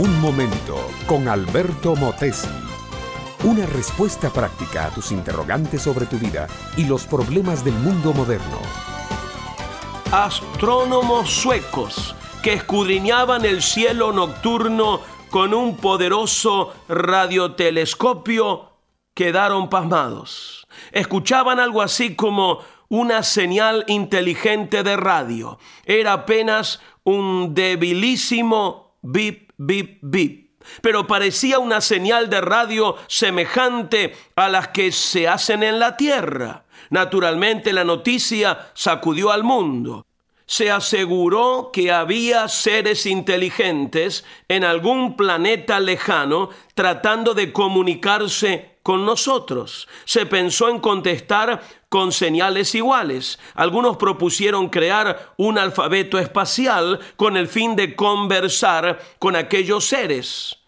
Un momento con Alberto Motesi. Una respuesta práctica a tus interrogantes sobre tu vida y los problemas del mundo moderno. Astrónomos suecos que escudriñaban el cielo nocturno con un poderoso radiotelescopio quedaron pasmados. Escuchaban algo así como una señal inteligente de radio. Era apenas un debilísimo bip, Pero parecía una señal de radio semejante a las que se hacen en la Tierra. Naturalmente la noticia sacudió al mundo se aseguró que había seres inteligentes en algún planeta lejano tratando de comunicarse con nosotros. Se pensó en contestar con señales iguales. Algunos propusieron crear un alfabeto espacial con el fin de conversar con aquellos seres.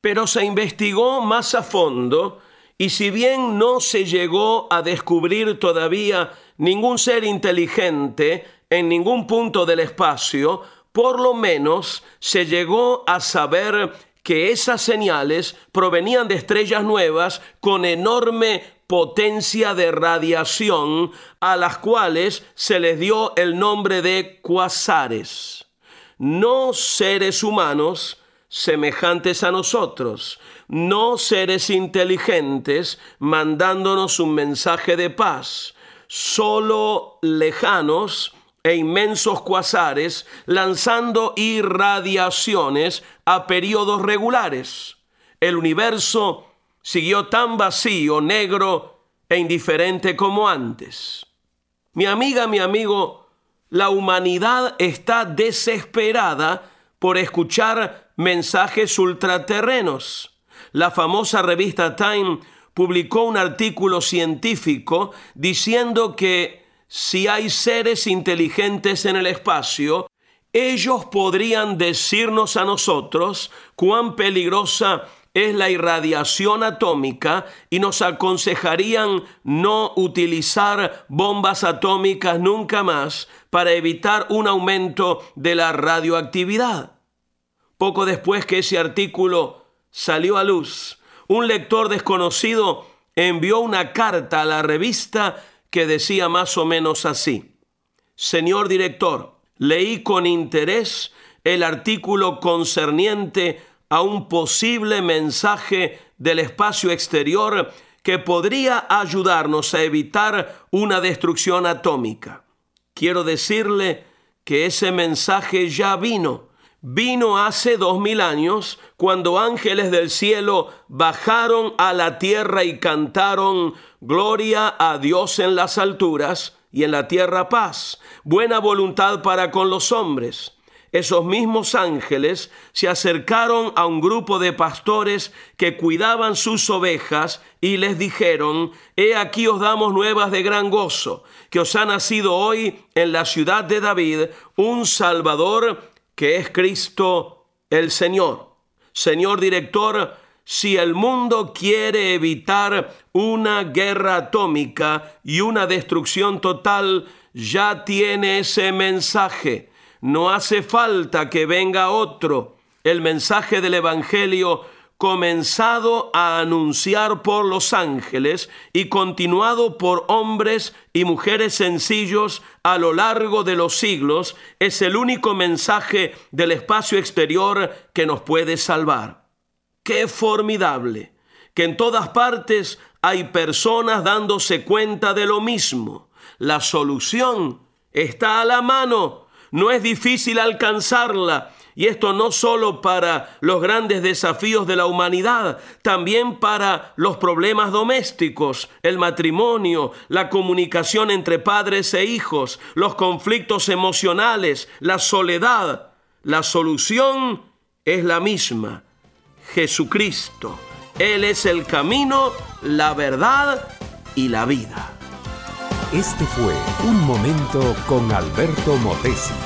Pero se investigó más a fondo y si bien no se llegó a descubrir todavía ningún ser inteligente, en ningún punto del espacio, por lo menos se llegó a saber que esas señales provenían de estrellas nuevas con enorme potencia de radiación a las cuales se les dio el nombre de cuasares. No seres humanos semejantes a nosotros, no seres inteligentes mandándonos un mensaje de paz, solo lejanos e inmensos cuasares lanzando irradiaciones a periodos regulares. El universo siguió tan vacío, negro e indiferente como antes. Mi amiga, mi amigo, la humanidad está desesperada por escuchar mensajes ultraterrenos. La famosa revista Time publicó un artículo científico diciendo que si hay seres inteligentes en el espacio, ellos podrían decirnos a nosotros cuán peligrosa es la irradiación atómica y nos aconsejarían no utilizar bombas atómicas nunca más para evitar un aumento de la radioactividad. Poco después que ese artículo salió a luz, un lector desconocido envió una carta a la revista que decía más o menos así. Señor director, leí con interés el artículo concerniente a un posible mensaje del espacio exterior que podría ayudarnos a evitar una destrucción atómica. Quiero decirle que ese mensaje ya vino. Vino hace dos mil años cuando ángeles del cielo bajaron a la tierra y cantaron Gloria a Dios en las alturas y en la tierra paz, buena voluntad para con los hombres. Esos mismos ángeles se acercaron a un grupo de pastores que cuidaban sus ovejas y les dijeron, He aquí os damos nuevas de gran gozo, que os ha nacido hoy en la ciudad de David un Salvador que es Cristo el Señor. Señor director, si el mundo quiere evitar una guerra atómica y una destrucción total, ya tiene ese mensaje. No hace falta que venga otro. El mensaje del Evangelio comenzado a anunciar por los ángeles y continuado por hombres y mujeres sencillos a lo largo de los siglos, es el único mensaje del espacio exterior que nos puede salvar. Qué formidable que en todas partes hay personas dándose cuenta de lo mismo. La solución está a la mano, no es difícil alcanzarla. Y esto no solo para los grandes desafíos de la humanidad, también para los problemas domésticos, el matrimonio, la comunicación entre padres e hijos, los conflictos emocionales, la soledad. La solución es la misma Jesucristo. Él es el camino, la verdad y la vida. Este fue Un Momento con Alberto Motesi.